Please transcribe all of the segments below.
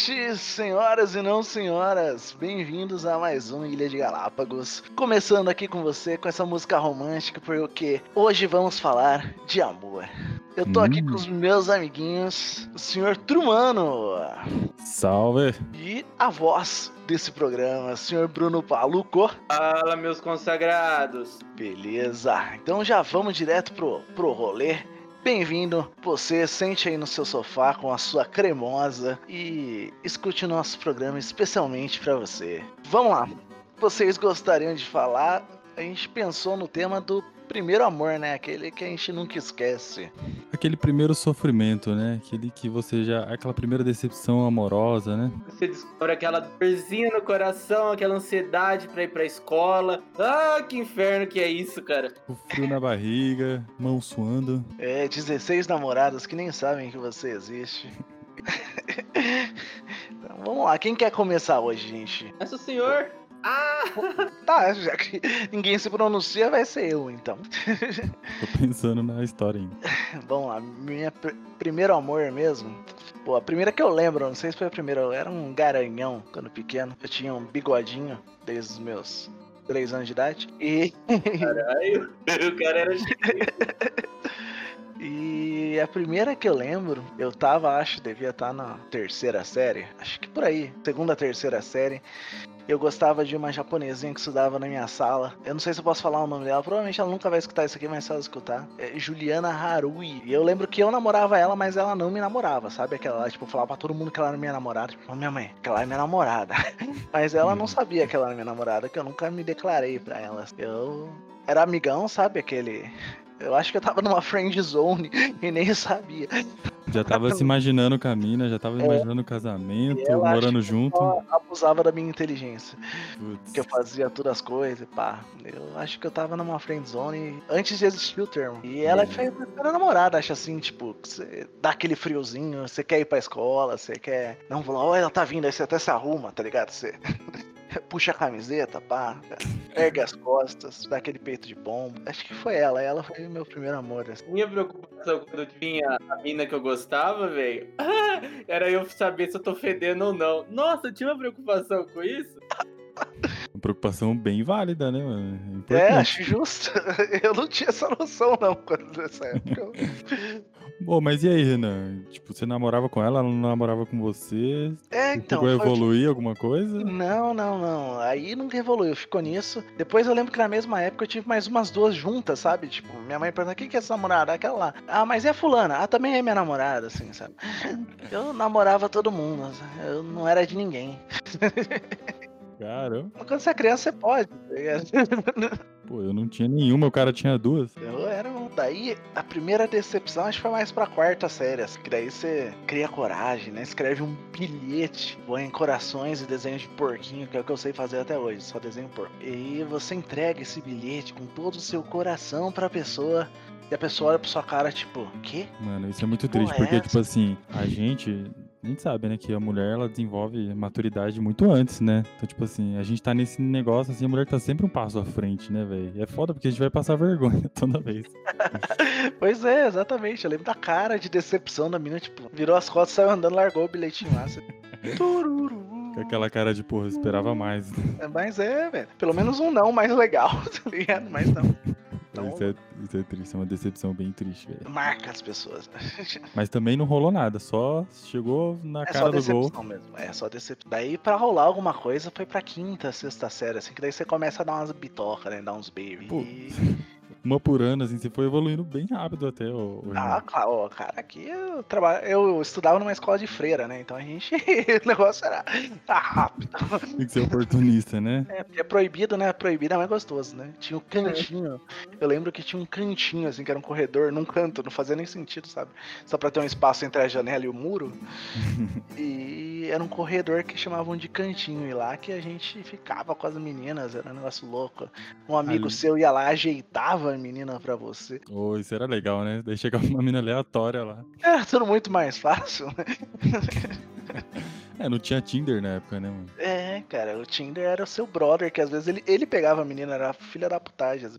Boa noite, senhoras e não senhoras. Bem-vindos a mais um Ilha de Galápagos. Começando aqui com você com essa música romântica, porque hoje vamos falar de amor. Eu tô hum. aqui com os meus amiguinhos, o senhor Trumano. Salve. E a voz desse programa, o senhor Bruno Paluco. Fala, meus consagrados. Beleza. Então já vamos direto pro, pro rolê. Bem-vindo, você sente aí no seu sofá com a sua cremosa e escute o nosso programa especialmente para você. Vamos lá. Vocês gostariam de falar? A gente pensou no tema do primeiro amor, né? Aquele que a gente nunca esquece. Aquele primeiro sofrimento, né? Aquele que você já. Aquela primeira decepção amorosa, né? Você descobre aquela dorzinha no coração, aquela ansiedade pra ir pra escola. Ah, que inferno que é isso, cara. O frio na barriga, mão suando. É, 16 namoradas que nem sabem que você existe. então, vamos lá, quem quer começar hoje, gente? É o senhor. Ah! Tá, já que ninguém se pronuncia, vai ser eu, então. Tô pensando na história ainda. Vamos lá, minha pr primeiro amor mesmo. Pô, a primeira que eu lembro, não sei se foi a primeira, eu era um garanhão quando pequeno. Eu tinha um bigodinho desde os meus 3 anos de idade. E. Caralho, o cara era. E a primeira que eu lembro, eu tava, acho, devia estar tá na terceira série. Acho que por aí, segunda, terceira série. Eu gostava de uma japonesinha que estudava na minha sala. Eu não sei se eu posso falar o nome dela. Provavelmente ela nunca vai escutar isso aqui, mas se ela escutar. É Juliana Harui. E eu lembro que eu namorava ela, mas ela não me namorava, sabe? Aquela tipo, falava pra todo mundo que ela era minha namorada. Tipo, minha mãe, que ela é minha namorada. mas ela não sabia que ela era minha namorada, que eu nunca me declarei pra ela. Eu era amigão, sabe? Aquele eu acho que eu tava numa friend zone e nem sabia. Já tava se imaginando com a mina, já tava é, imaginando o casamento, morando junto. abusava da minha inteligência. Putz. Que eu fazia todas as coisas, pá. Eu acho que eu tava numa friend zone antes de existir o termo. E ela é. foi minha namorada, acho assim, tipo, você dá aquele friozinho, você quer ir pra escola, você quer. Não, olha, ela tá vindo, aí você até se arruma, tá ligado? Você puxa a camiseta, pá, ergue as costas, dá aquele peito de bombo. Acho que foi ela, ela foi meu primeiro amor. Assim. Minha preocupação quando tinha a mina que eu gostava, velho, era eu saber se eu tô fedendo ou não. Nossa, eu tinha uma preocupação com isso. Uma preocupação bem válida, né, mano? É, é, acho justo. Eu não tinha essa noção, não, quando nessa época. Bom, mas e aí, Renan? Tipo, você namorava com ela, ela não namorava com você? É, então. A evoluir alguma coisa? Não, não, não. Aí nunca evoluiu, ficou nisso. Depois eu lembro que na mesma época eu tive mais umas duas juntas, sabe? Tipo, minha mãe perguntou: quem que é essa namorada? Aquela lá. Ah, mas é fulana. Ah, também é minha namorada, assim, sabe? Eu namorava todo mundo. Eu não era de ninguém. Caramba. Quando você é criança, você pode. Tá Pô, eu não tinha nenhuma, o cara tinha duas. Eu era um. Daí, a primeira decepção acho que foi mais pra quarta série. Assim, que daí você cria coragem, né? Escreve um bilhete, põe corações e desenhos de porquinho, que é o que eu sei fazer até hoje, só desenho porco. E você entrega esse bilhete com todo o seu coração pra pessoa. E a pessoa olha pra sua cara, tipo, o quê? Mano, isso é muito triste, porque, é tipo assim, a gente a gente sabe, né, que a mulher ela desenvolve maturidade muito antes, né? Então, tipo assim, a gente tá nesse negócio assim, a mulher tá sempre um passo à frente, né, velho? É foda porque a gente vai passar vergonha toda vez. pois é, exatamente. Eu lembro da cara de decepção da menina, tipo, virou as costas, saiu andando, largou o bilhetinho lá. Tururu. Com aquela cara de, porra, esperava mais. É, mas é, velho. Pelo menos um não mais legal, tá ligado? Mas não. Então, isso, é, isso é triste, é uma decepção bem triste, velho. Marca as pessoas. Mas também não rolou nada, só chegou na é cara do gol. Mesmo. É só decepção. Daí pra rolar alguma coisa foi pra quinta, sexta série, assim, que daí você começa a dar umas bitocas, né? Dar uns baby. E uma por ano, assim, você foi evoluindo bem rápido até. O, ah, claro, cara, aqui eu trabalho, eu estudava numa escola de freira, né? Então a gente, o negócio era tá rápido. Tem que ser oportunista, né? É, porque é proibido, né? Proibido é mais gostoso, né? Tinha um cantinho. Eu lembro que tinha um cantinho, assim, que era um corredor num canto, não fazia nem sentido, sabe? Só pra ter um espaço entre a janela e o muro. e era um corredor que chamavam de cantinho, e lá que a gente ficava com as meninas, era um negócio louco. Um amigo Ali. seu ia lá, ajeitava a menina pra você. Oh, isso era legal, né? Daí chegava uma menina aleatória lá. É, tudo muito mais fácil, né? É, não tinha Tinder na época, né, mano? É, cara, o Tinder era o seu brother, que às vezes ele, ele pegava a menina, era filha da putagem.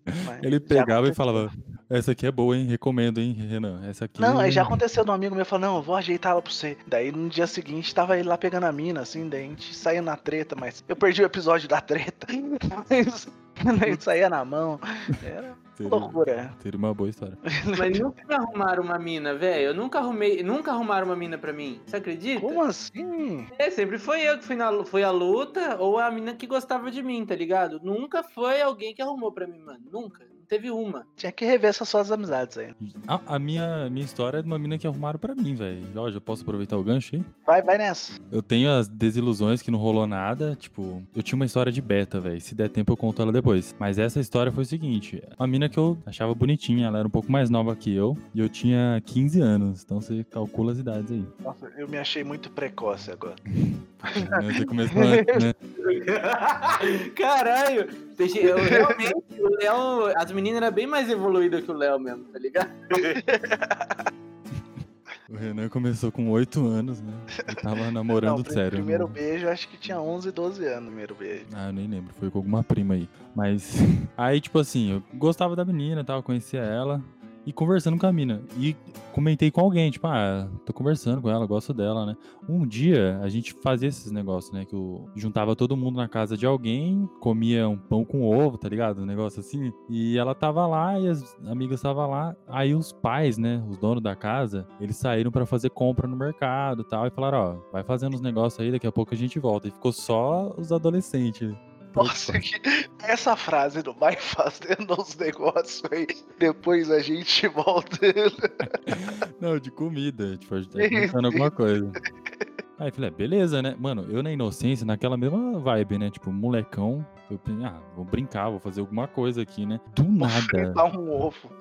ele pegava e falava, Essa aqui é boa, hein? Recomendo, hein, Renan? Essa aqui. Não, aí já aconteceu de um amigo meu falou, não, eu vou ajeitar ela pra você. Daí no dia seguinte tava ele lá pegando a mina, assim, daí a gente saía na treta, mas eu perdi o episódio da treta. Mas a gente saía na mão. Era Teria, loucura. teria uma boa história. Mas nunca arrumaram uma mina, velho. Eu nunca arrumei, nunca arrumaram uma mina pra mim. Você acredita? Como assim? É, sempre foi eu que fui, na, fui a luta ou a mina que gostava de mim, tá ligado? Nunca foi alguém que arrumou pra mim, mano. Nunca. Teve uma. Tinha que rever essas suas amizades aí. A, a minha, minha história é de uma mina que arrumaram pra mim, velho. Ó, já posso aproveitar o gancho aí? Vai, vai nessa. Eu tenho as desilusões que não rolou nada. Tipo, eu tinha uma história de beta, velho. Se der tempo, eu conto ela depois. Mas essa história foi o seguinte: uma mina que eu achava bonitinha, ela era um pouco mais nova que eu. E eu tinha 15 anos. Então você calcula as idades aí. Nossa, eu me achei muito precoce agora. Você começou, né? Caralho! Eu, realmente, o Léo. As meninas eram bem mais evoluídas que o Léo mesmo, tá ligado? O Renan começou com 8 anos, né? Eu tava namorando Não, sério. primeiro né? beijo, acho que tinha 11, 12 anos, primeiro beijo. Ah, eu nem lembro, foi com alguma prima aí. Mas aí, tipo assim, eu gostava da menina, tal, conhecia ela e conversando com a mina. E comentei com alguém, tipo, ah, tô conversando com ela, gosto dela, né? Um dia a gente fazia esses negócios, né? Que eu juntava todo mundo na casa de alguém, comia um pão com ovo, tá ligado? Um negócio assim. E ela tava lá e as amigas estavam lá. Aí os pais, né? Os donos da casa, eles saíram pra fazer compra no mercado e tal. E falaram, ó, vai fazendo os negócios aí, daqui a pouco a gente volta. E ficou só os adolescentes. Nossa, que... essa frase do vai fazendo os negócios aí, depois a gente volta. Não, de comida, tipo, a gente tá pensando alguma coisa. Aí eu falei, é, beleza, né? Mano, eu na inocência, naquela mesma vibe, né? Tipo, molecão, eu pensei, ah, vou brincar, vou fazer alguma coisa aqui, né? Do nada, Fritar um ovo.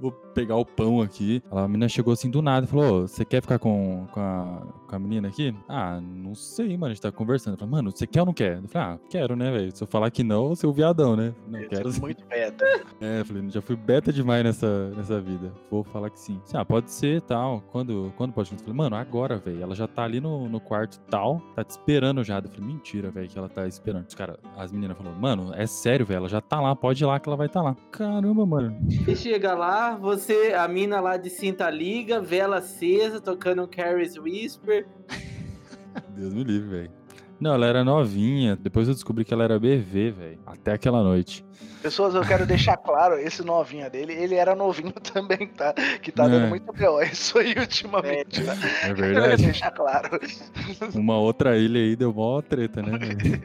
Vou pegar o pão aqui. A menina chegou assim do nada e falou, "Ô, você quer ficar com, com, a, com a menina aqui? Ah, não sei, mano, a gente tá conversando. Eu falei, mano, você quer ou não quer? Eu falei, ah, quero, né, velho? Se eu falar que não, eu sou o viadão, né? Não Esse quero. é Muito beta. É, eu falei, já fui beta demais nessa, nessa vida. Vou falar que sim. Ah, pode ser, tal. Quando, quando pode? Eu falei, mano, agora, velho. Ela já tá ali no, no quarto tal, tá te esperando já. Eu falei, mentira, velho, que ela tá esperando. Os cara, as meninas falaram, mano, é sério, velho, ela já tá lá, pode ir lá que ela vai tá lá. Caramba, mano. Você chega lá, você, a mina lá de cinta liga, vela acesa, tocando um Carrie's Whisper. Deus me livre, velho. Não, ela era novinha. Depois eu descobri que ela era BV, velho. Até aquela noite. Pessoas, eu quero deixar claro, esse novinho dele, ele era novinho também, tá? Que tá É. dando muito B.O. Isso aí ultimamente, tá? É Quero verdade. deixar claro. Uma outra ilha aí deu mó treta, né? velho?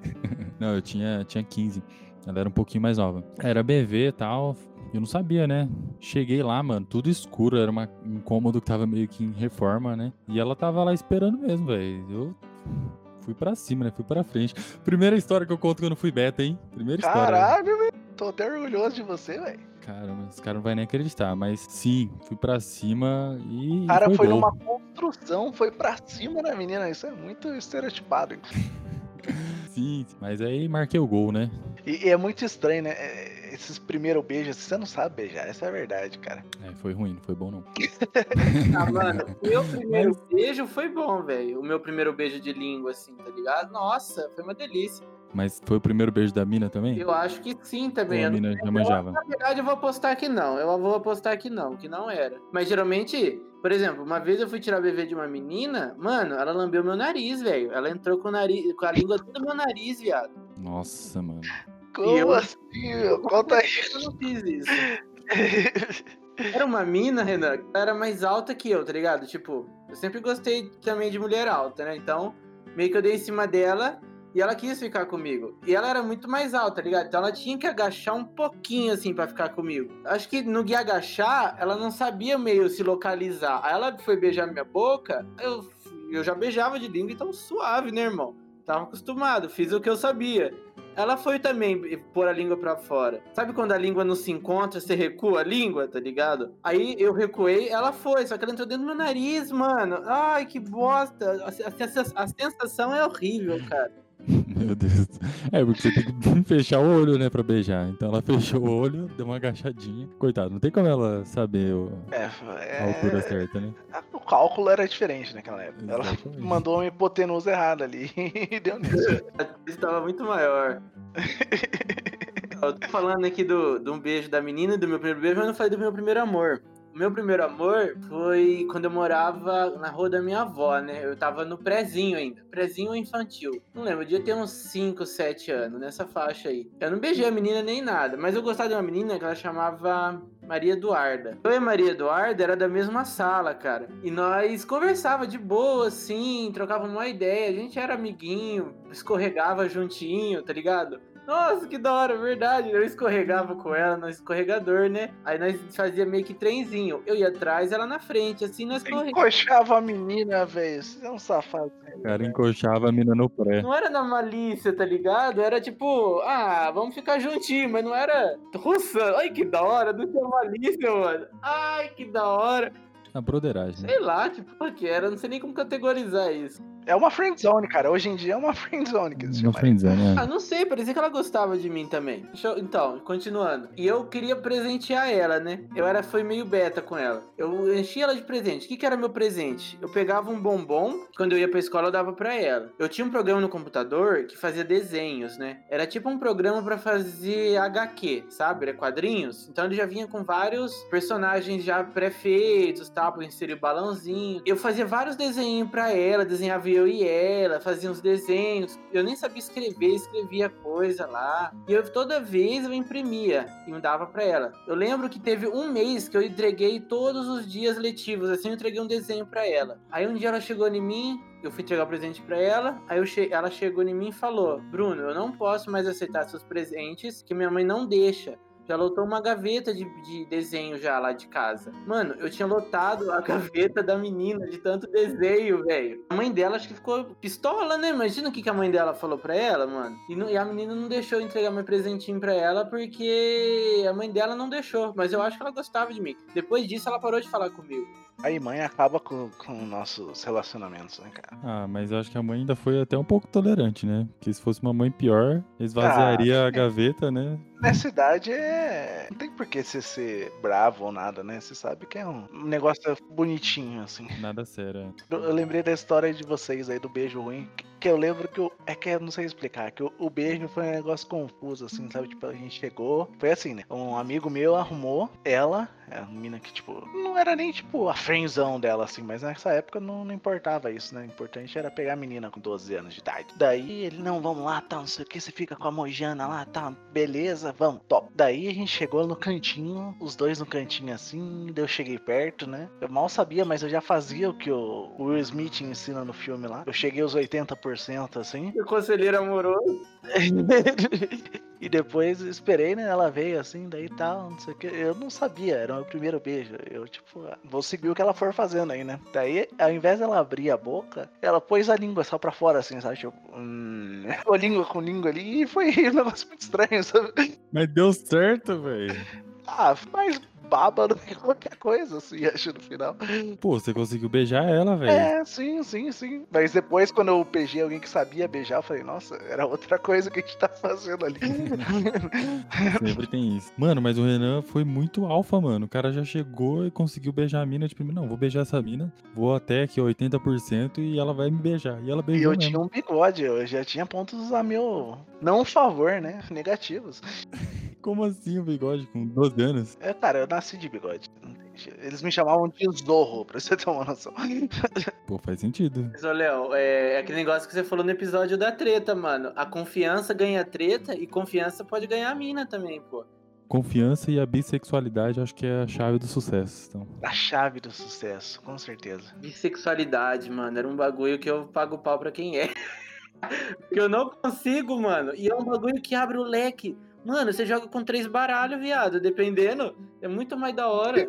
não, eu tinha, tinha 15. Ela era um pouquinho mais nova. Era BV e tal. Eu não sabia, né? Cheguei lá, mano, tudo escuro. Era uma, um cômodo que tava meio que em reforma, né? E ela tava lá esperando mesmo, velho. Eu fui pra cima, né? Fui pra frente. Primeira história que eu conto quando eu fui beta, hein? Primeira história. Caralho, velho. Tô até orgulhoso de você, velho. Caramba, os caras não vão nem acreditar. Mas sim, fui pra cima e. O cara foi foi gol. numa construção, foi pra cima da menina. Isso é muito estereotipado. Sim, mas aí marquei o gol, né? E, e é muito estranho, né? É, Esses primeiros beijos, você não sabe beijar. Essa é a verdade, cara. É, foi ruim, não foi bom não. Ah, mano, o meu primeiro beijo foi bom, velho. O meu primeiro beijo de língua, assim, tá ligado? Nossa, foi uma delícia. Mas foi o primeiro beijo da mina também? Eu acho que sim Ou também. a Eu mina já manjava? Na verdade, eu vou apostar que não. Eu vou apostar que não, que não era. Mas geralmente, por exemplo, uma vez eu fui tirar bebê de uma menina, mano, ela lambeu meu nariz, velho. Ela entrou com, o nariz, com a língua dentro do meu nariz, viado. Nossa, mano. Como eu- assim? Conta aí. Eu não fiz isso. Era uma mina, Renan, que era mais alta que eu, tá ligado? Tipo, eu sempre gostei também de mulher alta, né? Então, meio que eu dei em cima dela e ela quis ficar comigo. E ela era muito mais alta, tá ligado? Então ela tinha que agachar um pouquinho, assim, pra ficar comigo. Acho que no guia agachar, ela não sabia meio se localizar. Aí ela foi beijar minha boca, eu, eu já beijava de língua, então suave, né, irmão? Tava acostumado, fiz o que eu sabia. Ela foi também pôr a língua pra fora. Sabe quando a língua não se encontra, você recua a língua, tá ligado? Aí eu recuei, ela foi, só que ela entrou dentro do meu nariz, mano. Ai, que bosta. A, a- a sensação é horrível, cara. Meu Deus. É, porque você tem que fechar o olho, né, pra beijar. Então ela fechou o olho, deu uma agachadinha. Coitado, não tem como ela saber o- É, a altura é, certa, né? o cálculo era diferente naquela época. Ela Exatamente. mandou uma hipotenusa errada ali e deu nisso. Estava muito maior. eu tô falando aqui do, do um beijo da menina, do meu primeiro beijo, mas não falei do meu primeiro amor. Meu primeiro amor foi quando eu morava na rua da minha avó, né? Eu tava no prezinho ainda, prezinho infantil. Não lembro, eu devia ter uns 5, 7 anos, nessa faixa aí. Eu não beijei a menina nem nada, mas eu gostava de uma menina que ela chamava Maria Eduarda. Eu e Maria Eduarda era da mesma sala, cara. E nós conversava de boa, assim, trocava uma ideia. A gente era amiguinho, escorregava juntinho, tá ligado? Nossa, que da hora, verdade. Eu escorregava com ela no escorregador, né? Aí nós fazia meio que trenzinho. Eu ia atrás, ela na frente, assim nós corregávamos. Encoxava a menina, velho. Você é um safado. O cara encoxava a menina no pré. Não era na malícia, tá ligado? Era tipo, ah, vamos ficar juntinho, mas não era russa. Ai, que da hora, não tinha malícia, mano. Ai, que da hora. A broderagem. Sei lá, tipo, que era, não sei nem como categorizar isso. É uma friendzone, cara. Hoje em dia é uma friendzone que Uma friendzone, é. Ah, não sei, parecia que ela gostava de mim também. Eu... Então, continuando. E eu queria presentear ela, né? Eu era, foi meio beta com ela. Eu enchi ela de presente. O que, que era meu presente? Eu pegava um bombom, quando eu ia pra escola eu dava pra ela. Eu tinha um programa no computador que fazia desenhos, né? Era tipo um programa para fazer HQ, sabe? Era quadrinhos. Então ele já vinha com vários personagens já pré-feitos, tal, pra inserir balãozinho. Eu fazia vários desenhos pra ela, desenhava eu e ela, fazia uns desenhos. Eu nem sabia escrever, escrevia coisa lá. E eu toda vez eu imprimia e me dava para ela. Eu lembro que teve um mês que eu entreguei todos os dias letivos, assim eu entreguei um desenho para ela. Aí um dia ela chegou em mim, eu fui entregar o presente para ela, aí che ela chegou em mim e falou: "Bruno, eu não posso mais aceitar seus presentes, que minha mãe não deixa já lotou uma gaveta de, de desenho já lá de casa. Mano, eu tinha lotado a gaveta da menina de tanto desenho, velho. A mãe dela acho que ficou pistola, né? Imagina o que, que a mãe dela falou pra ela, mano. E, não, e a menina não deixou entregar meu presentinho pra ela porque a mãe dela não deixou. Mas eu acho que ela gostava de mim. Depois disso, ela parou de falar comigo. Aí mãe acaba com, com nossos relacionamentos, né, cara? Ah, mas eu acho que a mãe ainda foi até um pouco tolerante, né? Porque se fosse uma mãe pior, esvaziaria ah, a gaveta, né? Nessa idade é. Não tem por que você ser bravo ou nada, né? Você sabe que é um negócio bonitinho, assim. Nada sério. É. Eu, eu lembrei da história de vocês aí do beijo ruim. Que eu lembro que eu, é que eu não sei explicar, que o, o, beijo foi um negócio confuso, assim, sabe? Tipo, a gente chegou, foi assim, né? Um amigo meu arrumou ela, é uma mina que, tipo, não era nem, tipo, a frenzão dela, assim, mas nessa época não, não importava isso, né? O importante era pegar a menina com 12 anos de idade. Daí ele, não, vamos lá, tá, não sei o que, você fica com a Mojana lá, tá, beleza, vamos, top. Daí a gente chegou no cantinho, os dois no cantinho assim, daí eu cheguei perto, né? Eu mal sabia, mas eu já fazia o que o Will Smith ensina no filme lá. Eu cheguei aos 80% 100%, assim. O conselheiro amoroso. e depois esperei, né? Ela veio assim, daí tal, não sei o que. Eu não sabia, era o meu primeiro beijo. Eu, tipo, ah, vou seguir o que ela for fazendo aí, né? Daí, ao invés dela abrir a boca, ela pôs a língua só pra fora, assim, sabe? Tipo, hum, língua com língua ali e foi um negócio muito estranho, sabe? Mas deu certo, velho. Ah, mas baba do que qualquer coisa, assim, acho, no final. Pô, você conseguiu beijar ela, velho. É, sim, sim, sim. Mas depois, quando eu beijei alguém que sabia beijar, eu falei, nossa, era outra coisa que a gente tá fazendo ali. Sempre tem isso. Mano, mas o Renan foi muito alfa, mano. O cara já chegou e conseguiu beijar a mina. Tipo, não, vou beijar essa mina, vou até aqui 80% e ela vai me beijar. E ela beijou. E eu mesmo. tinha um bigode, eu já tinha pontos a meu. Não favor, né? Negativos. Como assim o bigode com 12 anos? É, cara, eu nasci de bigode. Eles me chamavam de Zorro, pra você ter uma noção. Pô, faz sentido. Mas, ô, Léo, é, é aquele negócio que você falou no episódio da treta, mano. A confiança ganha treta e confiança pode ganhar a mina também, pô. Confiança e a bissexualidade acho que é a chave do sucesso. Então. A chave do sucesso, com certeza. Bissexualidade, mano, era um bagulho que eu pago pau pra quem é. que eu não consigo, mano. E é um bagulho que abre o leque Mano, você joga com três baralhos, viado. Dependendo, é muito mais da hora.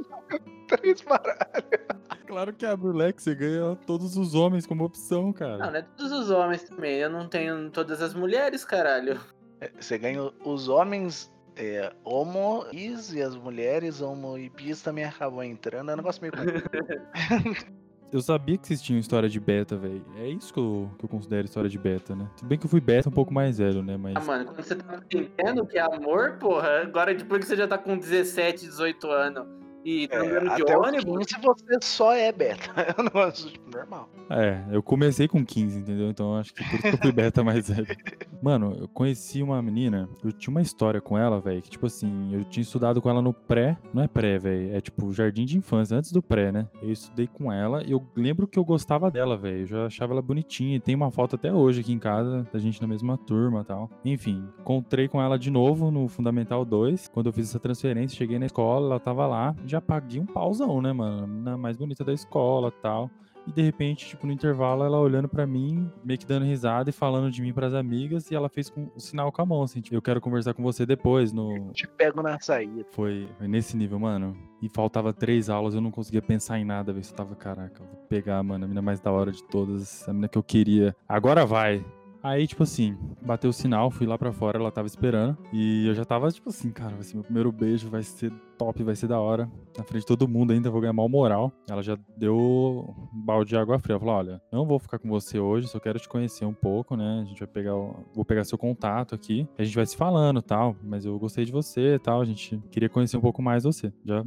três baralhos. Claro que abre o leque, você ganha todos os homens como opção, cara. Não, não é todos os homens também. Eu não tenho todas as mulheres, caralho. É, você ganha os homens é, homo e as mulheres homo e bis também acabam entrando. É um negócio meio. Eu sabia que existia uma história de beta, velho. É isso que eu, que eu considero história de beta, né? Tudo bem que eu fui beta um pouco mais velho, né? Mas... Ah, mano, quando você tá entendendo que é amor, porra, agora depois que você já tá com 17, 18 anos e tá é, de até ônibus... se você só é beta. É um negócio tipo, normal. É, eu comecei com 15, entendeu? Então acho que por isso que eu fui beta mais velho. Mano, eu conheci uma menina, eu tinha uma história com ela, velho, que tipo assim, eu tinha estudado com ela no pré, não é pré, velho, é tipo jardim de infância, antes do pré, né? Eu estudei com ela e eu lembro que eu gostava dela, velho, eu já achava ela bonitinha e tem uma foto até hoje aqui em casa da gente na mesma turma tal. Enfim, encontrei com ela de novo no Fundamental 2, quando eu fiz essa transferência, cheguei na escola, ela tava lá, já paguei um pauzão, né, mano? A menina mais bonita da escola tal. E de repente, tipo, no intervalo, ela olhando para mim, meio que dando risada e falando de mim para as amigas, e ela fez com o sinal com a mão, assim, tipo, eu quero conversar com você depois no. Te pego na saída. Foi, foi nesse nível, mano. E faltava três aulas, eu não conseguia pensar em nada, ver se eu tava, caraca, vou pegar, mano, a mina mais da hora de todas, a mina que eu queria. Agora vai. Aí, tipo assim, bateu o sinal, fui lá pra fora, ela tava esperando. E eu já tava, tipo assim, cara, vai ser meu primeiro beijo, vai ser top, vai ser da hora. Na frente de todo mundo ainda, vou ganhar mal moral. Ela já deu um balde de água fria. Ela falou: olha, não vou ficar com você hoje, só quero te conhecer um pouco, né? A gente vai pegar. O... Vou pegar seu contato aqui. A gente vai se falando tal. Mas eu gostei de você tal. A gente queria conhecer um pouco mais você. Já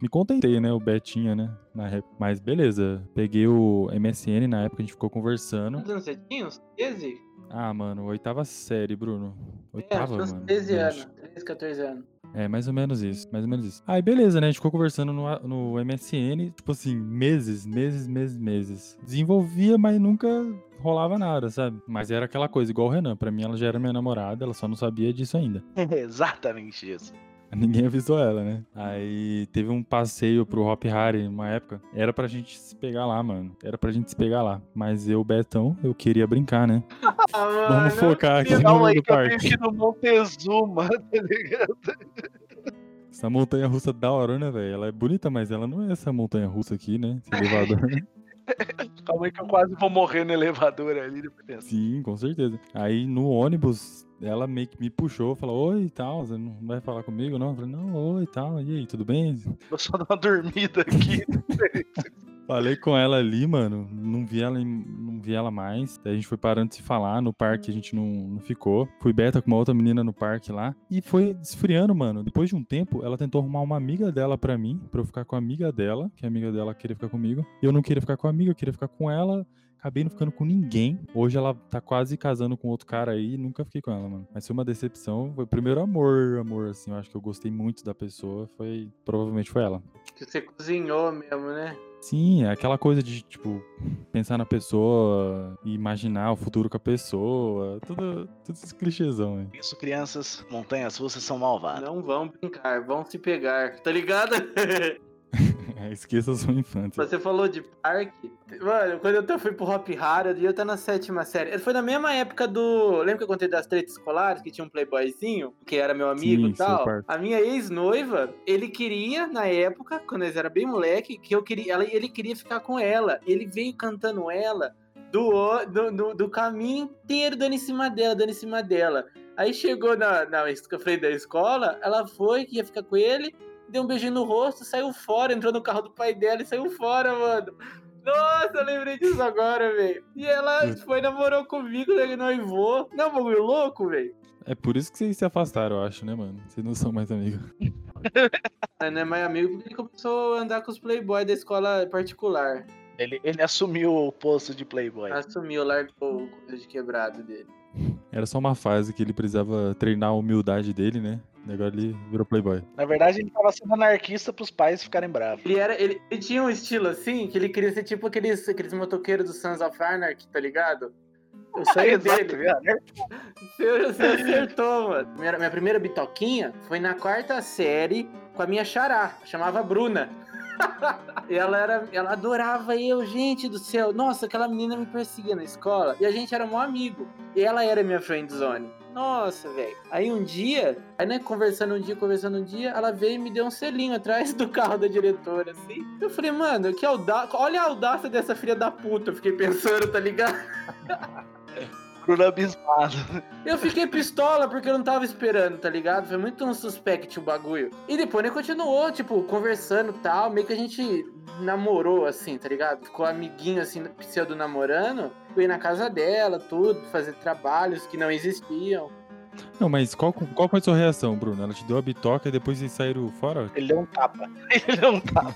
me contentei, né? O Betinha, né? Na. Mas beleza. Peguei o MSN na época, a gente ficou conversando. Quantos anos você tinha? Uns 13? Ah, mano, oitava série, Bruno. Oitava, é, uns mano. 13 anos. 13, 14 anos. É, mais ou menos isso, mais ou menos isso. Aí, beleza, né? A gente ficou conversando no, no MSN, tipo assim, meses, meses, meses, meses. Desenvolvia, mas nunca rolava nada, sabe? Mas era aquela coisa, igual o Renan. Pra mim, ela já era minha namorada, ela só não sabia disso ainda. Exatamente isso. Ninguém avisou ela, né? Aí teve um passeio pro Hop Harry uma época. Era pra gente se pegar lá, mano. Era pra gente se pegar lá. Mas eu, Betão, eu queria brincar, né? Ah, Vamos focar aqui no, que eu parque. tenho que ir no Montezuma, tá ligado? Essa montanha russa da hora, né, velho? Ela é bonita, mas ela não é essa montanha russa aqui, né? Esse elevador. Calma aí que eu quase vou morrer no elevador ali. Sim, com certeza. Aí no ônibus, ela meio que me puxou, falou: Oi e tal, você não vai falar comigo, não? Eu falei: Não, oi e tal, e aí, tudo bem? Vou só dar uma dormida aqui. Falei com ela ali, mano. Não vi ela, não vi ela mais. Daí a gente foi parando de se falar. No parque a gente não, não ficou. Fui beta com uma outra menina no parque lá. E foi esfriando, mano. Depois de um tempo, ela tentou arrumar uma amiga dela pra mim, pra eu ficar com a amiga dela, que a amiga dela queria ficar comigo. Eu não queria ficar com a amiga, eu queria ficar com ela. Acabei não ficando com ninguém. Hoje ela tá quase casando com outro cara aí e nunca fiquei com ela, mano. Mas foi uma decepção. Foi o primeiro amor, amor, assim. Eu acho que eu gostei muito da pessoa. Foi. Provavelmente foi ela. Que você cozinhou mesmo, né? Sim, é aquela coisa de, tipo, pensar na pessoa e imaginar o futuro com a pessoa. Tudo, tudo esses clichêzão, hein? Isso, crianças, montanhas russas são malvadas. Não vão brincar, vão se pegar, tá ligado? É, esqueça sua infância. Você falou de parque. Mano, quando eu fui pro Hop Harry, eu tava na sétima série. Foi na mesma época do. Lembra que eu contei das tretas escolares, que tinha um playboyzinho, que era meu amigo e tal? A minha ex-noiva, ele queria, na época, quando eles eram bem moleque, que eu queria. Ela, ele queria ficar com ela. Ele veio cantando ela do, do, do, do caminho inteiro, dando em cima dela, dando em cima dela. Aí chegou na, na frente da escola, ela foi, que ia ficar com ele, deu um beijinho no rosto, saiu fora, entrou no carro do pai dela e saiu fora, mano. Nossa, eu lembrei disso agora, velho. E ela foi, namorou comigo, ele noivou. Não, bagulho louco, velho. É por isso que vocês se afastaram, eu acho, né, mano? Vocês não são mais amigos. Ela não é mais amigo porque ele começou a andar com os playboys da escola particular. Ele, ele assumiu o posto de Playboy. Assumiu, largou o coisa de quebrado dele. Era só uma fase que ele precisava treinar a humildade dele, né? E agora ele virou playboy. Na verdade, ele tava sendo anarquista pros pais ficarem bravos. Ele era. Ele, ele tinha um estilo assim, que ele queria ser tipo aqueles, aqueles motoqueiros do Sons of Anarchy, tá ligado? O Exato, dele. Você, você acertou, mano. Minha, minha primeira bitoquinha foi na quarta série com a minha xará, chamava Bruna. e ela era. Ela adorava eu, gente do céu. Nossa, aquela menina me perseguia na escola. E a gente era mó amigo. E ela era minha friend zone. Nossa, velho. Aí um dia, aí né, conversando um dia, conversando um dia, ela veio e me deu um selinho atrás do carro da diretora, assim. Eu falei, mano, que audácia. Olha a audácia dessa filha da puta. Eu fiquei pensando, tá ligado? Bruno abismado. Eu fiquei pistola porque eu não tava esperando, tá ligado? Foi muito um suspect o bagulho. E depois né, continuou, tipo, conversando e tal. Meio que a gente namorou, assim, tá ligado? Ficou amiguinho, assim, pseudo namorando. Fui na casa dela, tudo, fazer trabalhos que não existiam. Não, mas qual, qual foi a sua reação, Bruno? Ela te deu a bitoca e depois vocês saíram fora? Ele deu um tapa. Ele deu um tapa.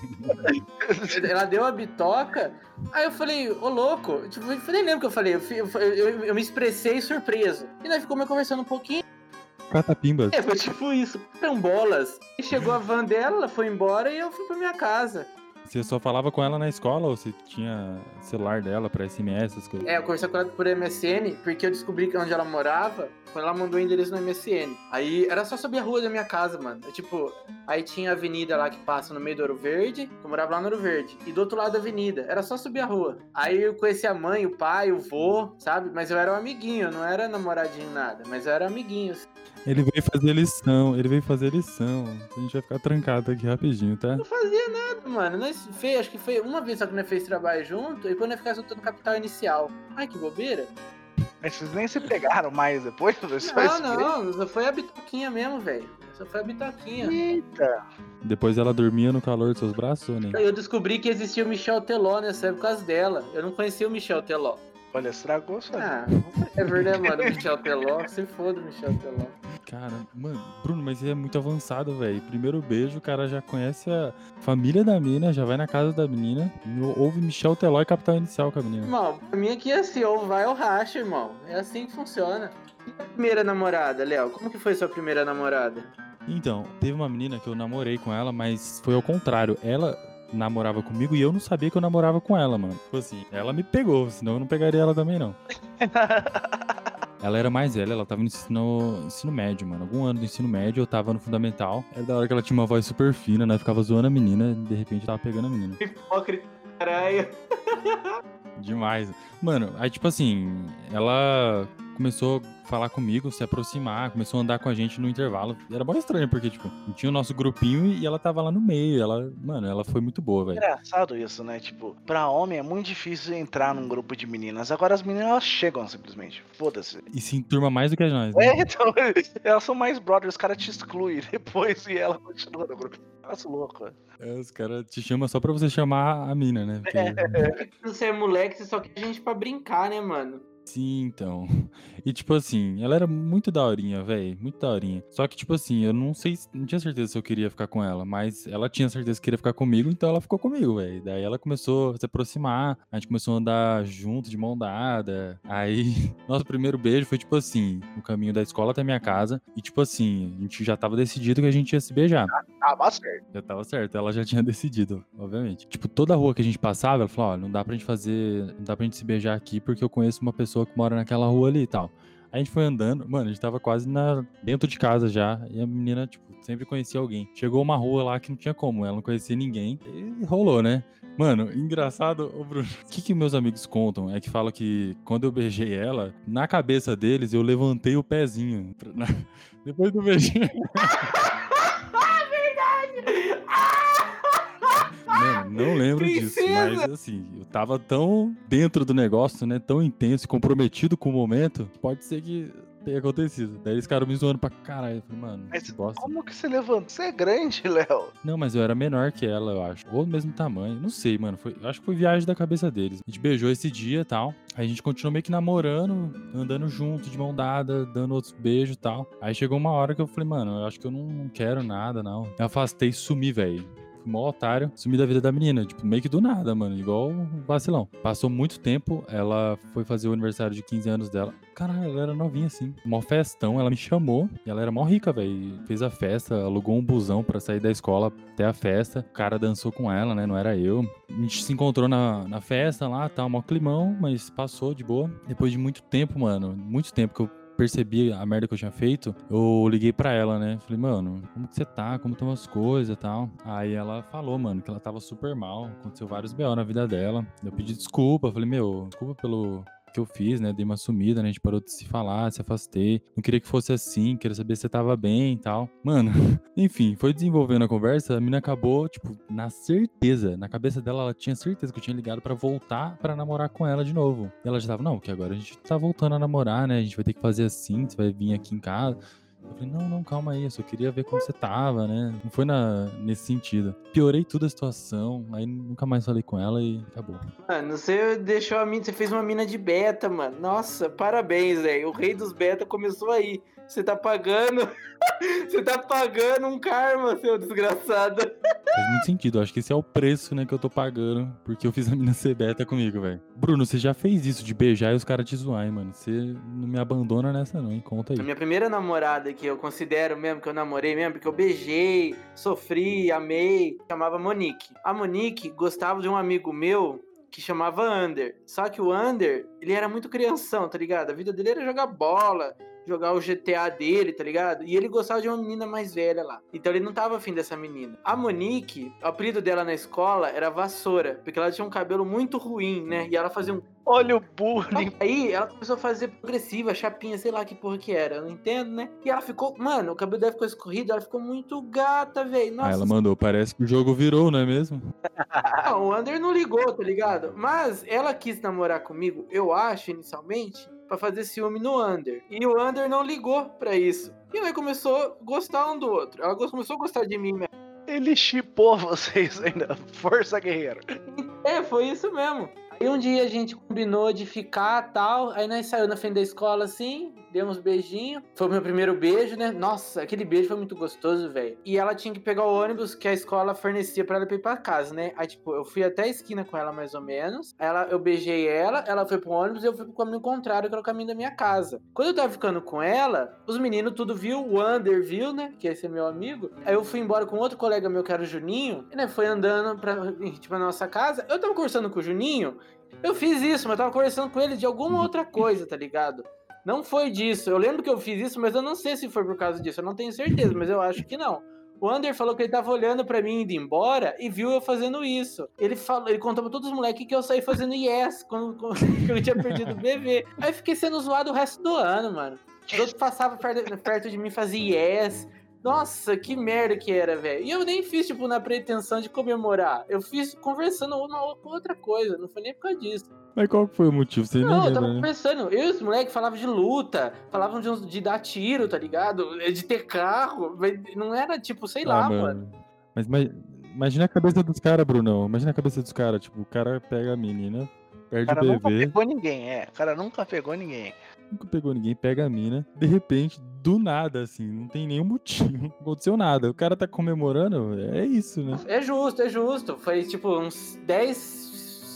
Ela deu a bitoca, aí eu falei, ô louco. Tipo, eu nem lembro que eu falei. Eu, eu, eu, eu me expressei surpreso. E nós ficamos conversando um pouquinho. Catapimbas. É, foi tipo isso. bolas. E chegou a van dela, ela foi embora e eu fui pra minha casa. Você só falava com ela na escola ou você tinha celular dela pra SMS, essas coisas? É, eu conversei com ela por MSN, porque eu descobri que onde ela morava, quando ela mandou o endereço no MSN. Aí era só subir a rua da minha casa, mano. Eu, tipo, aí tinha a avenida lá que passa no meio do Ouro Verde, eu morava lá no Ouro Verde. E do outro lado da avenida, era só subir a rua. Aí eu conheci a mãe, o pai, o vô, sabe? Mas eu era um amiguinho, eu não era namoradinho nada, mas eu era amiguinho. Assim. Ele veio fazer lição, ele veio fazer lição. A gente vai ficar trancado aqui rapidinho, tá? Não fazia nada, mano. Nós fez, acho que foi uma vez só que nós fez trabalho junto e depois nós ficamos soltando capital inicial. Ai, que bobeira. Mas vocês nem se pegaram mais depois? Não, não, só foi a bitoquinha mesmo, velho. Só foi a bitoquinha. Eita. Depois ela dormia no calor dos seus braços, né? Eu descobri que existia o Michel Teló nessa época por causa dela. Eu não conhecia o Michel Teló. Olha, estragou só. Ah, é verdade, mano. Michel Teló, se foda, Michel Teló. Cara, mano, Bruno, mas é muito avançado, velho. Primeiro beijo, o cara já conhece a família da mina, já vai na casa da menina, ouve Michel Teló e Capital Inicial com a menina. Irmão, pra mim aqui é assim, ou vai ou racha, irmão. É assim que funciona. E a primeira namorada, Léo? Como que foi sua primeira namorada? Então, teve uma menina que eu namorei com ela, mas foi ao contrário. Ela namorava comigo e eu não sabia que eu namorava com ela, mano. Tipo assim, ela me pegou, senão eu não pegaria ela também, não. Ela era mais velha, ela tava no ensino, ensino médio, mano. Algum ano do ensino médio, eu tava no fundamental. Era da hora que ela tinha uma voz super fina, né? Ficava zoando a menina, de repente tava pegando a menina. Hipócrita, caralho. Demais. Mano, aí tipo assim, ela começou a falar comigo, se aproximar, começou a andar com a gente no intervalo. Era bom estranho, porque, tipo, tinha o nosso grupinho e ela tava lá no meio. Ela, mano, ela foi muito boa, velho. Engraçado isso, né? Tipo, pra homem é muito difícil entrar num grupo de meninas. Agora as meninas elas chegam simplesmente. Foda-se. E se enturma mais do que nós. Né? É, então, elas são mais brothers, os caras te excluem depois e ela continua no grupo. Nossa, louco. É, os caras te chamam só pra você chamar a mina, né? Porque... É. Você é moleque, você só quer gente pra brincar, né, mano? Sim, então. E tipo assim, ela era muito daorinha, velho. Muito daorinha. Só que, tipo assim, eu não sei, não tinha certeza se eu queria ficar com ela, mas ela tinha certeza que queria ficar comigo, então ela ficou comigo, velho. Daí ela começou a se aproximar, a gente começou a andar junto, de mão dada. Aí, nosso primeiro beijo foi, tipo assim, no caminho da escola até minha casa. E, tipo assim, a gente já tava decidido que a gente ia se beijar. Tava certo. Já tava certo, ela já tinha decidido, obviamente. Tipo, toda rua que a gente passava, ela falou: ó, não dá pra gente fazer, não dá pra gente se beijar aqui porque eu conheço uma pessoa que mora naquela rua ali e tal. a gente foi andando, mano, a gente tava quase na, dentro de casa já, e a menina, tipo, sempre conhecia alguém. Chegou uma rua lá que não tinha como, ela não conhecia ninguém, e rolou, né? Mano, engraçado, ô Bruno, o que, que meus amigos contam é que falam que quando eu beijei ela, na cabeça deles eu levantei o pezinho. Pra, na, depois do beijinho. Mano, não lembro Princesa. disso, mas assim, eu tava tão dentro do negócio, né? Tão intenso comprometido com o momento, pode ser que tenha acontecido. Daí eles ficaram me zoando pra caralho. Eu falei, mano, mas bosta. como que você levantou? Você é grande, Léo. Não, mas eu era menor que ela, eu acho. Ou do mesmo tamanho. Não sei, mano. Foi, acho que foi viagem da cabeça deles. A gente beijou esse dia e tal. Aí a gente continuou meio que namorando, andando junto, de mão dada, dando outros beijos e tal. Aí chegou uma hora que eu falei, mano, eu acho que eu não quero nada, não. Eu afastei e sumi, velho mó otário, sumi da vida da menina, tipo, meio que do nada, mano, igual vacilão. Passou muito tempo, ela foi fazer o aniversário de 15 anos dela. Caralho, ela era novinha assim. Mó festão, ela me chamou e ela era mó rica, velho. Fez a festa, alugou um busão para sair da escola até a festa. O cara dançou com ela, né? Não era eu. A gente se encontrou na, na festa lá, tá, mó climão, mas passou de boa. Depois de muito tempo, mano, muito tempo que eu percebi a merda que eu tinha feito, eu liguei pra ela, né? Falei, mano, como que você tá? Como estão as coisas e tal? Aí ela falou, mano, que ela tava super mal. Aconteceu vários B.O. na vida dela. Eu pedi desculpa. Falei, meu, desculpa pelo que eu fiz, né? Dei uma sumida, né? A gente parou de se falar, se afastei. Não queria que fosse assim, queria saber se você tava bem e tal. Mano, enfim, foi desenvolvendo a conversa, a mina acabou, tipo, na certeza, na cabeça dela, ela tinha certeza que eu tinha ligado para voltar para namorar com ela de novo. E ela já tava, não, que agora a gente tá voltando a namorar, né? A gente vai ter que fazer assim, você vai vir aqui em casa. Eu falei, não, não, calma aí, eu só queria ver como você tava, né? Não foi na, nesse sentido. Piorei toda a situação, aí nunca mais falei com ela e acabou. Mano, você deixou a mina, você fez uma mina de beta, mano. Nossa, parabéns, velho. O rei dos beta começou aí. Você tá pagando. Você tá pagando um karma, seu desgraçado. Faz muito sentido. Acho que esse é o preço, né, que eu tô pagando. Porque eu fiz a mina ser beta comigo, velho. Bruno, você já fez isso de beijar e os caras te zoarem, mano. Você não me abandona nessa, não, hein? Conta aí. A minha primeira namorada que eu considero mesmo, que eu namorei mesmo, porque eu beijei, sofri, amei, chamava Monique. A Monique gostava de um amigo meu que chamava Under. Só que o Under, ele era muito crianção, tá ligado? A vida dele era jogar bola, jogar o GTA dele, tá ligado? E ele gostava de uma menina mais velha lá. Então ele não tava afim dessa menina. A Monique, o apelido dela na escola era Vassoura, porque ela tinha um cabelo muito ruim, né? E ela fazia um. Olha o bullying. Aí ela começou a fazer progressiva, chapinha, sei lá que porra que era, eu não entendo, né? E ela ficou, mano, o cabelo dela ficou escorrido, ela ficou muito gata, velho. Aí ela mandou, parece que o jogo virou, não é mesmo? Não, o Ander não ligou, tá ligado? Mas ela quis namorar comigo, eu acho, inicialmente, para fazer ciúme no Under. E o Under não ligou para isso. E aí começou a gostar um do outro. Ela começou a gostar de mim mesmo. Ele chipou vocês ainda. Força, guerreiro. É, foi isso mesmo. Aí um dia a gente combinou de ficar tal. Aí nós saímos na frente da escola assim demos beijinho. Foi o meu primeiro beijo, né? Nossa, aquele beijo foi muito gostoso, velho. E ela tinha que pegar o ônibus que a escola fornecia para ela ir pra casa, né? Aí, tipo, eu fui até a esquina com ela, mais ou menos. Ela, eu beijei ela, ela foi pro ônibus e eu fui pro caminho contrário, que era o caminho da minha casa. Quando eu tava ficando com ela, os meninos tudo viu, o Ander viu, né? Que esse é meu amigo. Aí eu fui embora com outro colega meu, que era o Juninho, e, né? Foi andando pra, tipo, a nossa casa. Eu tava conversando com o Juninho. Eu fiz isso, mas eu tava conversando com ele de alguma outra coisa, tá ligado? Não foi disso. Eu lembro que eu fiz isso, mas eu não sei se foi por causa disso. Eu não tenho certeza, mas eu acho que não. O Ander falou que ele tava olhando para mim indo embora e viu eu fazendo isso. Ele falou, ele contou pra todos os moleques que eu saí fazendo yes quando, quando eu tinha perdido o bebê. Aí fiquei sendo zoado o resto do ano, mano. Os outros passavam perto, perto de mim e faziam yes. Nossa, que merda que era, velho. E eu nem fiz, tipo, na pretensão de comemorar. Eu fiz conversando uma com outra coisa. Não foi nem por causa disso. Mas qual foi o motivo? Você não, eu tava né? conversando. Eu e os moleques falavam de luta, falavam de, de dar tiro, tá ligado? De ter carro. Não era tipo, sei ah, lá, mano. mano. Mas, mas imagina a cabeça dos caras, Brunão. Imagina a cabeça dos caras. Tipo, o cara pega a menina, perde o, cara o bebê. nunca pegou ninguém, é. O cara nunca pegou ninguém. Nunca pegou ninguém, pega a mina. De repente, do nada, assim, não tem nenhum motivo. Não aconteceu nada. O cara tá comemorando, é isso, né? É justo, é justo. Foi tipo uns 10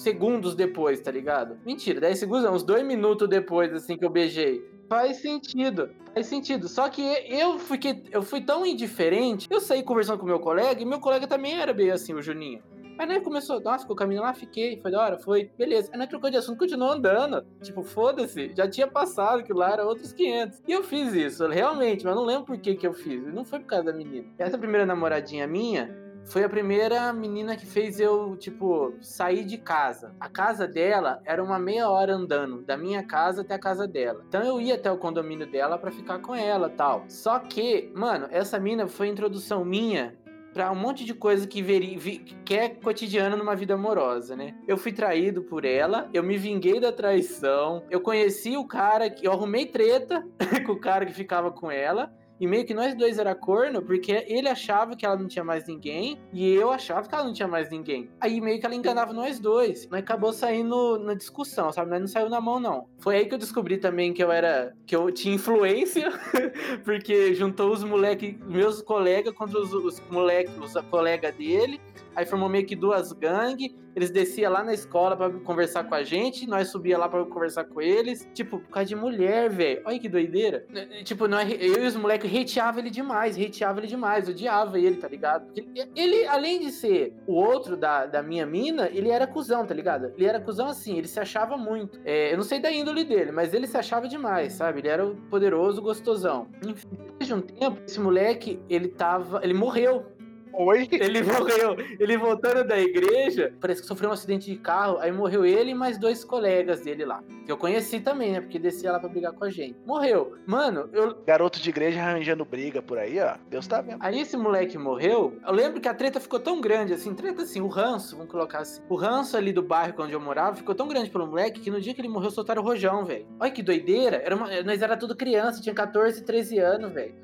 segundos depois, tá ligado? Mentira, 10 segundos não, uns 2 minutos depois, assim, que eu beijei. Faz sentido, faz sentido. Só que eu fiquei, eu fui tão indiferente, eu saí conversando com meu colega, e meu colega também era bem assim, o Juninho. Aí né, começou, nossa, ficou caminhando lá, fiquei, foi da hora, foi, beleza. Aí nós trocou de assunto, continuou andando. Tipo, foda-se, já tinha passado, que lá era outros 500. E eu fiz isso, realmente, mas não lembro por que que eu fiz. Não foi por causa da menina. Essa primeira namoradinha minha, foi a primeira menina que fez eu, tipo, sair de casa. A casa dela era uma meia hora andando, da minha casa até a casa dela. Então eu ia até o condomínio dela para ficar com ela tal. Só que, mano, essa mina foi a introdução minha para um monte de coisa que, veri, vi, que é cotidiana numa vida amorosa, né? Eu fui traído por ela, eu me vinguei da traição, eu conheci o cara que eu arrumei treta com o cara que ficava com ela. E meio que nós dois era corno, porque ele achava que ela não tinha mais ninguém, e eu achava que ela não tinha mais ninguém. Aí meio que ela enganava nós dois. Mas acabou saindo na discussão, sabe? Mas não saiu na mão, não. Foi aí que eu descobri também que eu era. que eu tinha influência, porque juntou os moleques, meus colegas contra os, os moleques, os colegas dele. Aí formou meio que duas gangues. Eles desciam lá na escola para conversar com a gente, nós subia lá para conversar com eles. Tipo, por causa de mulher, velho. Olha que doideira. Tipo, nós, eu e os moleques hateava ele demais, hateava ele demais, odiava ele, tá ligado? Ele, ele, além de ser o outro da, da minha mina, ele era cuzão, tá ligado? Ele era cuzão assim, ele se achava muito. É, eu não sei da índole dele, mas ele se achava demais, sabe? Ele era o poderoso, gostosão. Enfim, depois de um tempo, esse moleque, ele tava. Ele morreu Oi? Ele morreu. Ele voltando da igreja, parece que sofreu um acidente de carro. Aí morreu ele e mais dois colegas dele lá. Que eu conheci também, né? Porque descia lá pra brigar com a gente. Morreu. Mano, eu. Garoto de igreja arranjando briga por aí, ó. Deus tá vendo. Aí esse moleque morreu. Eu lembro que a treta ficou tão grande, assim. Treta assim, o ranço, vamos colocar assim. O ranço ali do bairro onde eu morava ficou tão grande pelo moleque que no dia que ele morreu soltaram o rojão, velho. Olha que doideira. Era uma... Nós era tudo criança, tinha 14, 13 anos, velho.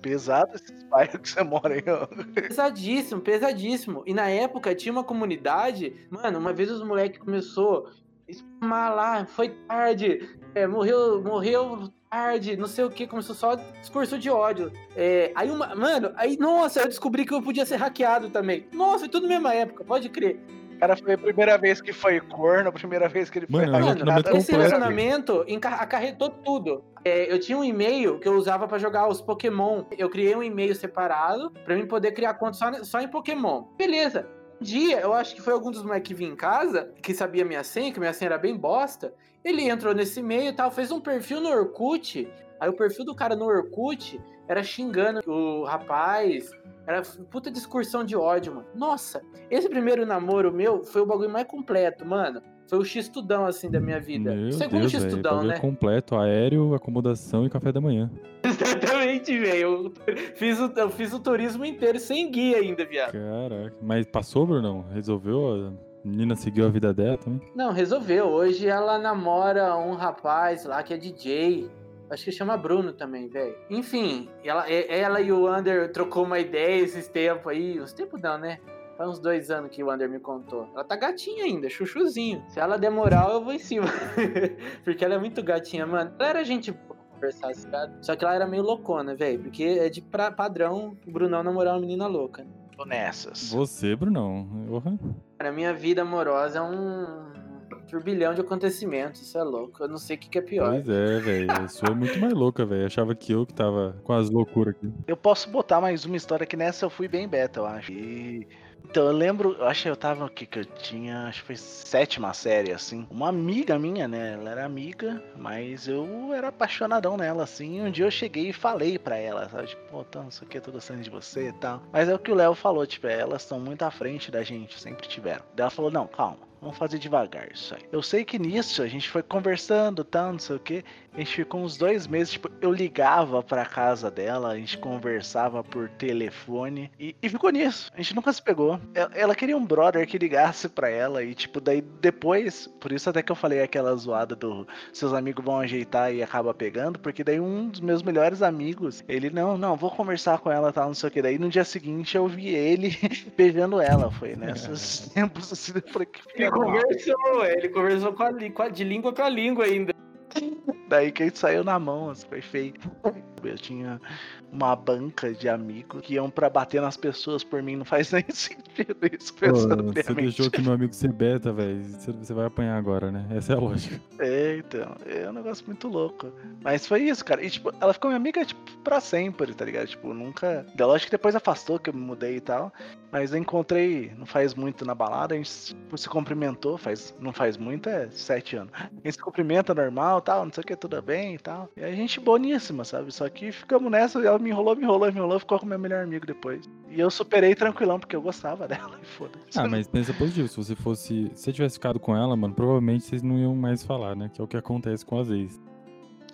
Pesado esses bairros que você mora ó. Pesadíssimo, pesadíssimo. E na época tinha uma comunidade, mano, uma vez os moleques começou a lá, foi tarde, é, morreu, morreu tarde, não sei o que, começou só discurso de ódio. É, aí uma, mano, aí, nossa, eu descobri que eu podia ser hackeado também. Nossa, tudo na mesma época, pode crer cara foi a primeira vez que foi corno, a primeira vez que ele foi Mano. Esse relacionamento acarretou tudo. É, eu tinha um e-mail que eu usava para jogar os Pokémon. Eu criei um e-mail separado para mim poder criar conta só, só em Pokémon. Beleza. Um dia, eu acho que foi algum dos moleques que vinha em casa, que sabia minha senha, que minha senha era bem bosta. Ele entrou nesse e-mail e tal, fez um perfil no Orkut. Aí o perfil do cara no Orkut era xingando o rapaz, era puta discursão de ódio, mano. Nossa, esse primeiro namoro meu foi o bagulho mais completo, mano. Foi o X-tudão, assim, da minha vida. Meu Segundo X-tudão, né? completo, aéreo, acomodação e café da manhã. Exatamente, velho. Eu fiz, o, eu fiz o turismo inteiro sem guia ainda, viado. Caraca. Mas passou, Bruno? Resolveu? A menina seguiu a vida dela também? Não, resolveu. Hoje ela namora um rapaz lá que é DJ. Acho que chama Bruno também, velho. Enfim, ela, ela e o Under trocou uma ideia esses tempos aí. Uns tempos não, né? Faz uns dois anos que o Under me contou. Ela tá gatinha ainda, chuchuzinho. Se ela demorar, eu vou em cima. porque ela é muito gatinha, mano. Ela era gente conversar, sabe? Só que ela era meio loucona, velho. Porque é de pra, padrão o Brunão namorar uma menina louca. Tô nessas. Você, Brunão. Uhum. Cara, minha vida amorosa é um turbilhão de acontecimentos, isso é louco. Eu não sei o que, que é pior. Pois é, velho. A sua é muito mais louca, velho. Achava que eu que tava com as loucuras aqui. Eu posso botar mais uma história que nessa eu fui bem beta, eu acho. E então, eu lembro, eu acho que eu tava aqui que eu tinha, acho que foi sétima série, assim. Uma amiga minha, né? Ela era amiga, mas eu era apaixonadão nela, assim. E um dia eu cheguei e falei pra ela, sabe? Tipo, pô, tá, não sei o que, tô gostando de você e tal. Mas é o que o Léo falou, tipo, elas estão muito à frente da gente, sempre tiveram. Daí ela falou, não, calma Vamos fazer devagar isso aí. Eu sei que nisso a gente foi conversando, tal, não sei o que. A gente ficou uns dois meses, tipo, eu ligava pra casa dela, a gente conversava por telefone e, e ficou nisso. A gente nunca se pegou. Ela, ela, queria um brother que ligasse pra ela e, tipo, daí depois, por isso até que eu falei aquela zoada do seus amigos vão ajeitar e acaba pegando, porque daí um dos meus melhores amigos, ele, não, não, vou conversar com ela, tal, não sei o que. Daí no dia seguinte eu vi ele beijando ela. Foi nesses tempos assim, eu falei, que conversou, ele conversou com a, com a, de língua pra língua ainda. Daí que ele saiu na mão, assim, foi feio. Eu tinha uma banca de amigos que iam para bater nas pessoas por mim. Não faz nem sentido isso, pensando Pô, Você deixou que meu amigo ser beta, velho. Você vai apanhar agora, né? Essa é a lógica. É, então. É um negócio muito louco. Mas foi isso, cara. E, tipo, ela ficou minha amiga, tipo, pra sempre, tá ligado? Tipo, nunca. Da lógica que depois afastou, que eu me mudei e tal. Mas eu encontrei, não faz muito na balada, a gente tipo, se cumprimentou, faz, não faz muito, é sete anos. A gente se cumprimenta normal tal, não sei o que, tudo bem e tal. E a gente boníssima, sabe? Só que ficamos nessa, ela me enrolou, me enrolou, me enrolou, ficou com meu melhor amigo depois. E eu superei tranquilão, porque eu gostava dela e foda-se. Ah, mas pensa positivo, se você fosse. Se você tivesse ficado com ela, mano, provavelmente vocês não iam mais falar, né? Que é o que acontece com as ex.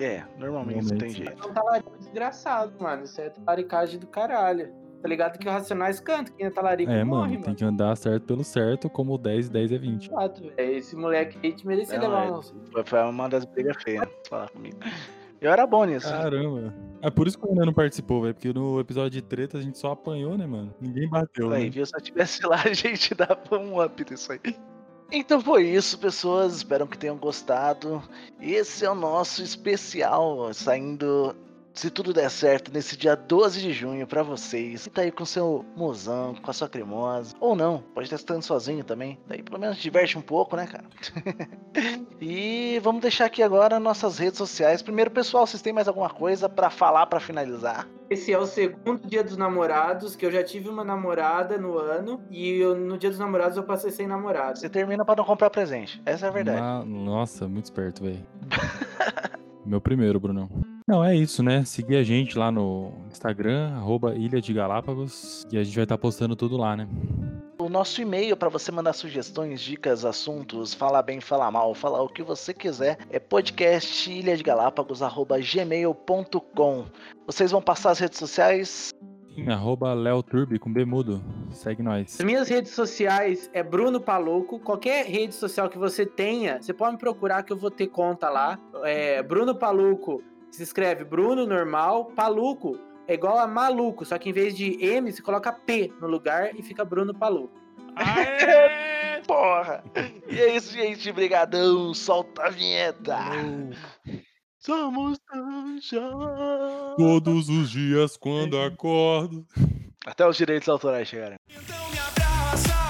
É, normalmente, normalmente. não tem jeito. É um talarico desgraçado, mano. Isso é talaricagem do caralho. Tá ligado que o Racionais canta, quem é talarico é, morre, mano. Tem que andar certo pelo certo, como 10, 10 é 20. Exato, velho. Esse moleque aí te merecia levar é, uns... Foi uma das brigas feias, falar comigo. Eu era bom nisso. Caramba. É por isso que o Renan não participou, velho. Porque no episódio de treta a gente só apanhou, né, mano? Ninguém bateu. Aí, né? viu? Se eu tivesse lá, a gente dava um up nisso aí. Então foi isso, pessoas. Espero que tenham gostado. Esse é o nosso especial saindo se tudo der certo nesse dia 12 de junho para vocês, e tá aí com seu mozão, com a sua cremosa, ou não, pode estar estando sozinho também, daí pelo menos diverte um pouco, né, cara? e vamos deixar aqui agora nossas redes sociais. Primeiro, pessoal, vocês têm mais alguma coisa para falar para finalizar? Esse é o segundo dia dos namorados, que eu já tive uma namorada no ano, e eu, no dia dos namorados eu passei sem namorado. Você termina para não comprar presente, essa é a verdade. Nossa, muito esperto, velho. Meu primeiro, Brunão. Não, é isso, né? Seguir a gente lá no Instagram, arroba Ilha de Galápagos, e a gente vai estar tá postando tudo lá, né? O nosso e-mail para você mandar sugestões, dicas, assuntos, falar bem, falar mal, falar o que você quiser, é podcastilhadegalápagos.gmail.com Vocês vão passar as redes sociais? Sim, arroba Turbi com Bemudo. Segue nós. As minhas redes sociais é Bruno Paluco. Qualquer rede social que você tenha, você pode me procurar que eu vou ter conta lá. É Bruno Paluco se escreve Bruno normal, Paluco é igual a maluco, só que em vez de M, você coloca P no lugar e fica Bruno Paluco. Aê! Porra! E é isso, gente. Brigadão. Solta a vinheta. Somos anjos. Todos os dias quando acordo. Até os direitos autorais chegarem. Então me abraça.